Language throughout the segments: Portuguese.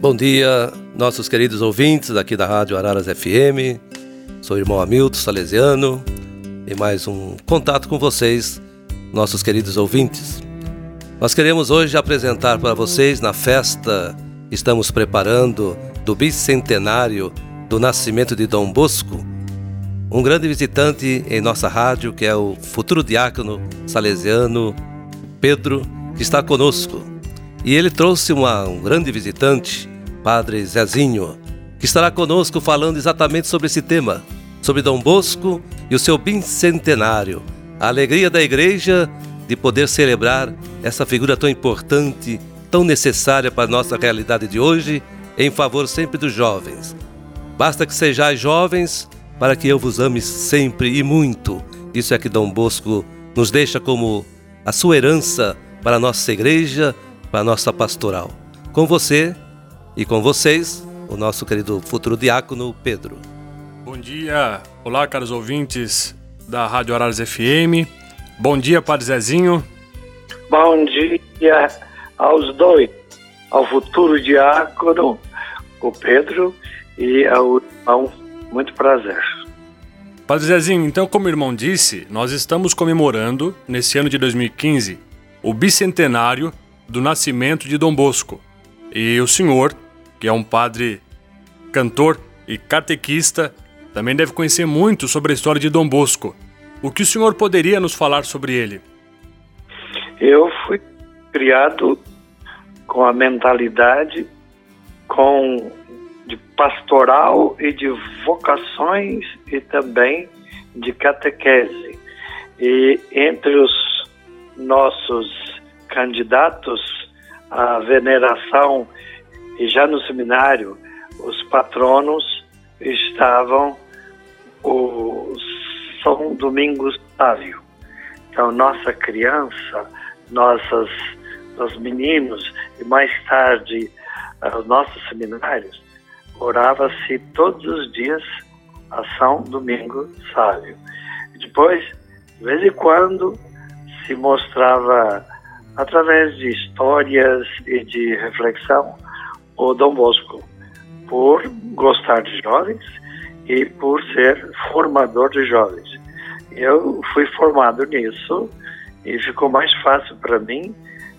Bom dia, nossos queridos ouvintes aqui da Rádio Araras FM. Sou o irmão Hamilton Salesiano e mais um contato com vocês, nossos queridos ouvintes. Nós queremos hoje apresentar para vocês na festa que estamos preparando do bicentenário do nascimento de Dom Bosco, um grande visitante em nossa rádio que é o futuro diácono salesiano Pedro, que está conosco. E ele trouxe uma, um grande visitante, Padre Zezinho, que estará conosco falando exatamente sobre esse tema, sobre Dom Bosco e o seu bicentenário, a alegria da igreja de poder celebrar essa figura tão importante, tão necessária para a nossa realidade de hoje, em favor sempre dos jovens. Basta que sejais jovens para que eu vos ame sempre e muito. Isso é que Dom Bosco nos deixa como a sua herança para a nossa igreja, para a nossa pastoral. Com você e com vocês, o nosso querido futuro diácono Pedro. Bom dia, olá caros ouvintes da Rádio Araras FM. Bom dia, Padre Zezinho. Bom dia aos dois, ao futuro diácono, o Pedro, e ao irmão. Muito prazer. Padre Zezinho, então, como o irmão disse, nós estamos comemorando, nesse ano de 2015, o bicentenário do nascimento de Dom Bosco. E o senhor, que é um padre cantor e catequista, também deve conhecer muito sobre a história de Dom Bosco. O que o senhor poderia nos falar sobre ele? Eu fui criado com a mentalidade com de pastoral e de vocações e também de catequese. E entre os nossos candidatos à veneração e já no seminário os patronos estavam o São Domingos Sávio. Então nossa criança, nossas os meninos e mais tarde os nossos seminários orava-se todos os dias a São Domingo Sábio. Depois, de vez em quando, se mostrava através de histórias e de reflexão o Dom Bosco, por gostar de jovens e por ser formador de jovens. Eu fui formado nisso e ficou mais fácil para mim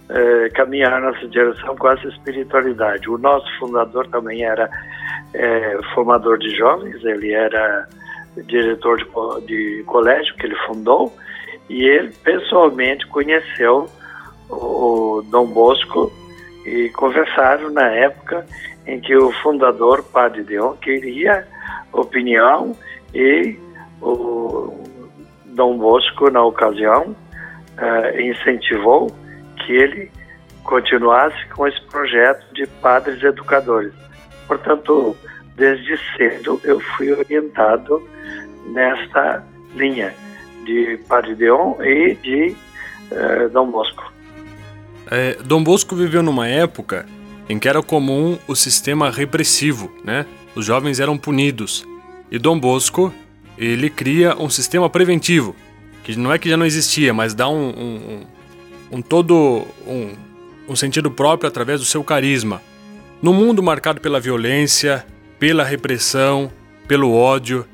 eh, caminhar nessa direção com essa espiritualidade. O nosso fundador também era eh, formador de jovens, ele era diretor de, de colégio que ele fundou e ele pessoalmente conheceu o Dom Bosco e conversaram na época em que o fundador, Padre Deon, queria opinião e o Dom Bosco, na ocasião, uh, incentivou que ele continuasse com esse projeto de padres educadores. Portanto, desde cedo eu fui orientado nesta linha de Padre Deon e de uh, Dom Bosco. É, Dom Bosco viveu numa época em que era comum o sistema repressivo, né? Os jovens eram punidos. E Dom Bosco, ele cria um sistema preventivo, que não é que já não existia, mas dá um, um, um todo um, um sentido próprio através do seu carisma. No mundo marcado pela violência, pela repressão, pelo ódio,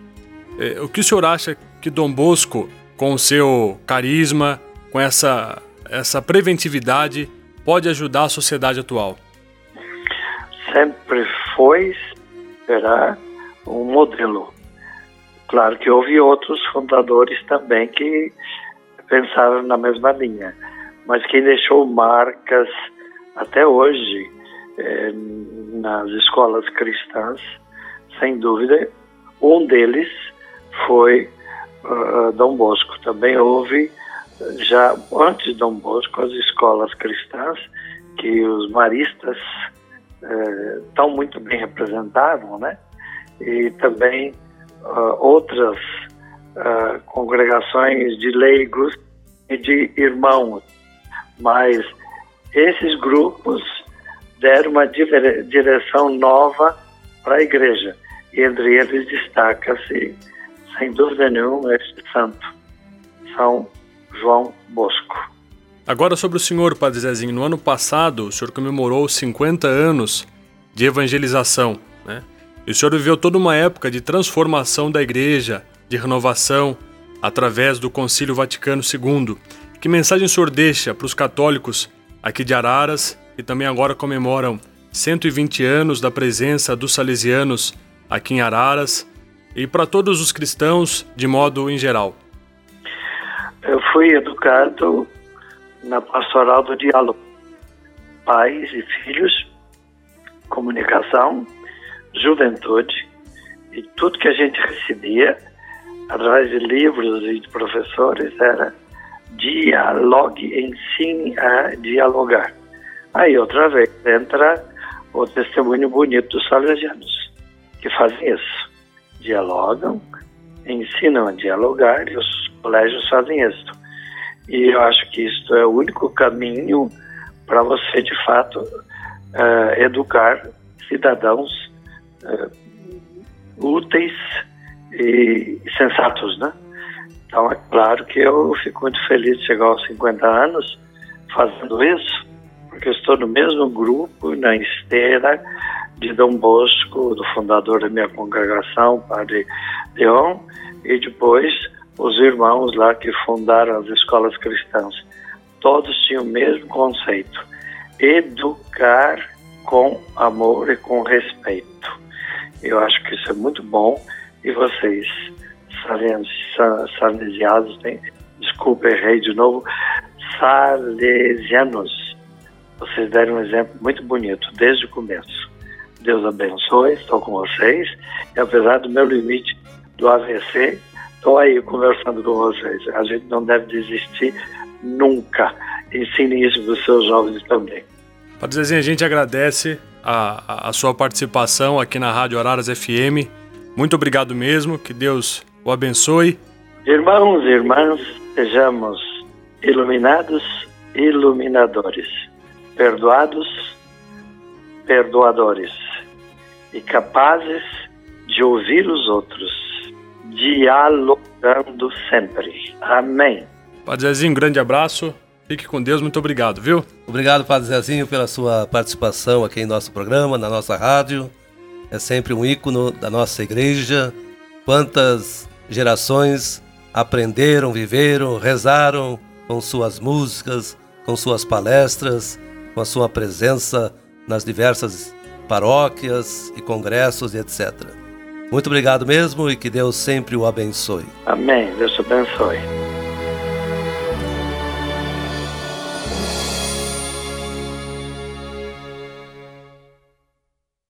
eh, o que o senhor acha que Dom Bosco, com o seu carisma, com essa, essa preventividade, pode ajudar a sociedade atual? Sempre foi, será um modelo. Claro que houve outros fundadores também que pensaram na mesma linha mas quem deixou marcas até hoje é, nas escolas cristãs, sem dúvida, um deles foi uh, Dom Bosco. Também houve, já antes de Dom Bosco, as escolas cristãs que os maristas uh, tão muito bem representavam, né? E também uh, outras congregações de leigos e de irmãos mas esses grupos deram uma direção nova para a igreja. E entre eles destaca-se, sem dúvida nenhuma, este santo, São João Bosco. Agora sobre o senhor, Padre Zezinho. No ano passado, o senhor comemorou 50 anos de evangelização. Né? E o senhor viveu toda uma época de transformação da igreja, de renovação, através do Concílio Vaticano II. Que mensagem o senhor deixa para os católicos aqui de Araras, que também agora comemoram 120 anos da presença dos salesianos aqui em Araras, e para todos os cristãos de modo em geral? Fui educado na pastoral do diálogo. Pais e filhos, comunicação, juventude, e tudo que a gente recebia através de livros e de professores era dialogue, ensine a dialogar. Aí outra vez entra o testemunho bonito dos salesianos, que fazem isso. Dialogam, ensinam a dialogar e os colégios fazem isso. E eu acho que isso é o único caminho para você, de fato, uh, educar cidadãos uh, úteis e sensatos, né? Então, é claro que eu fico muito feliz de chegar aos 50 anos fazendo isso, porque eu estou no mesmo grupo, na esteira de Dom Bosco, do fundador da minha congregação, Padre Leon, e depois os irmãos lá que fundaram as escolas cristãs. Todos tinham o mesmo conceito: educar com amor e com respeito. Eu acho que isso é muito bom e vocês salesianos, tem, desculpa, errei de novo, salesianos. Vocês deram um exemplo muito bonito desde o começo. Deus abençoe, estou com vocês. E apesar do meu limite do AVC, estou aí conversando com vocês. A gente não deve desistir nunca. Ensine isso para os seus jovens também. Padre Zezinho, a gente agradece a, a, sua participação aqui na Rádio Araras FM. Muito obrigado mesmo, que Deus o abençoe. Irmãos e irmãs, sejamos iluminados, iluminadores, perdoados, perdoadores e capazes de ouvir os outros, dialogando sempre. Amém. Padre Zezinho, um grande abraço. Fique com Deus, muito obrigado, viu? Obrigado, Padre Zezinho, pela sua participação aqui em nosso programa, na nossa rádio. É sempre um ícone da nossa igreja. Quantas gerações aprenderam, viveram, rezaram com suas músicas, com suas palestras, com a sua presença nas diversas paróquias e congressos e etc. Muito obrigado mesmo e que Deus sempre o abençoe. Amém. Deus te abençoe.